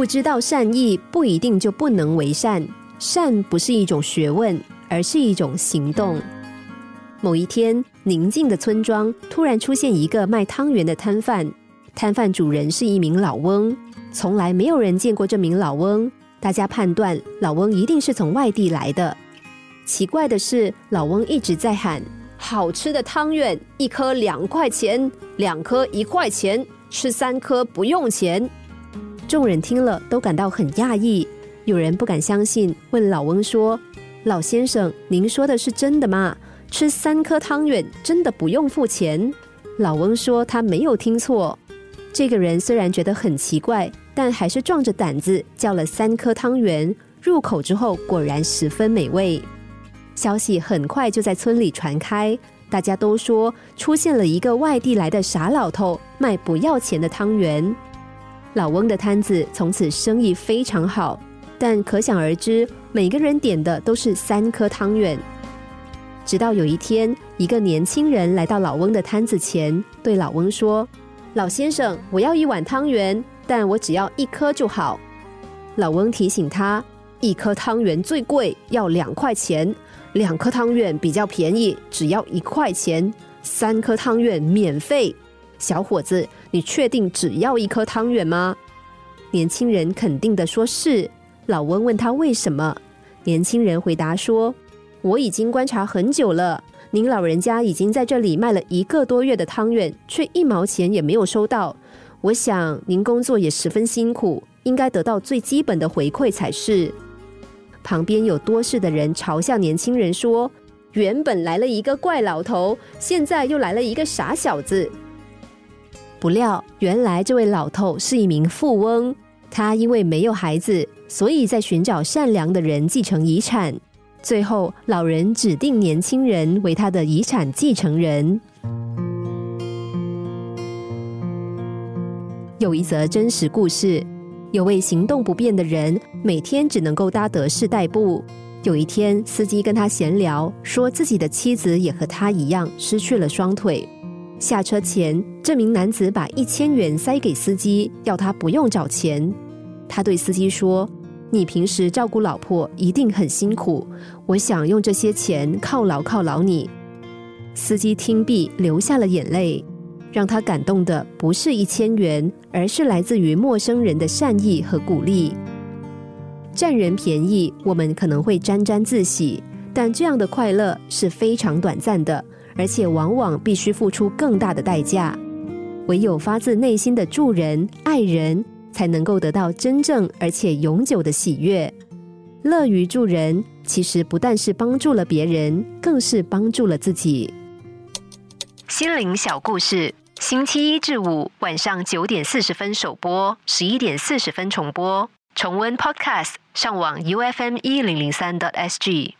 不知道善意不一定就不能为善，善不是一种学问，而是一种行动。某一天，宁静的村庄突然出现一个卖汤圆的摊贩，摊贩主人是一名老翁，从来没有人见过这名老翁，大家判断老翁一定是从外地来的。奇怪的是，老翁一直在喊：“好吃的汤圆，一颗两块钱，两颗一块钱，吃三颗不用钱。”众人听了都感到很讶异，有人不敢相信，问老翁说：“老先生，您说的是真的吗？吃三颗汤圆真的不用付钱？”老翁说他没有听错。这个人虽然觉得很奇怪，但还是壮着胆子叫了三颗汤圆。入口之后，果然十分美味。消息很快就在村里传开，大家都说出现了一个外地来的傻老头，卖不要钱的汤圆。老翁的摊子从此生意非常好，但可想而知，每个人点的都是三颗汤圆。直到有一天，一个年轻人来到老翁的摊子前，对老翁说：“老先生，我要一碗汤圆，但我只要一颗就好。”老翁提醒他：“一颗汤圆最贵，要两块钱；两颗汤圆比较便宜，只要一块钱；三颗汤圆免费。”小伙子，你确定只要一颗汤圆吗？年轻人肯定的说：“是。”老翁问他为什么，年轻人回答说：“我已经观察很久了，您老人家已经在这里卖了一个多月的汤圆，却一毛钱也没有收到。我想您工作也十分辛苦，应该得到最基本的回馈才是。”旁边有多事的人嘲笑年轻人说：“原本来了一个怪老头，现在又来了一个傻小子。”不料，原来这位老头是一名富翁。他因为没有孩子，所以在寻找善良的人继承遗产。最后，老人指定年轻人为他的遗产继承人。有一则真实故事：有位行动不便的人，每天只能够搭德士代步。有一天，司机跟他闲聊，说自己的妻子也和他一样失去了双腿。下车前，这名男子把一千元塞给司机，要他不用找钱。他对司机说：“你平时照顾老婆一定很辛苦，我想用这些钱犒劳犒劳你。”司机听毕，流下了眼泪。让他感动的不是一千元，而是来自于陌生人的善意和鼓励。占人便宜，我们可能会沾沾自喜，但这样的快乐是非常短暂的。而且往往必须付出更大的代价，唯有发自内心的助人、爱人，才能够得到真正而且永久的喜悦。乐于助人，其实不但是帮助了别人，更是帮助了自己。心灵小故事，星期一至五晚上九点四十分首播，十一点四十分重播。重温 Podcast，上网 U F M 一零零三 t S G。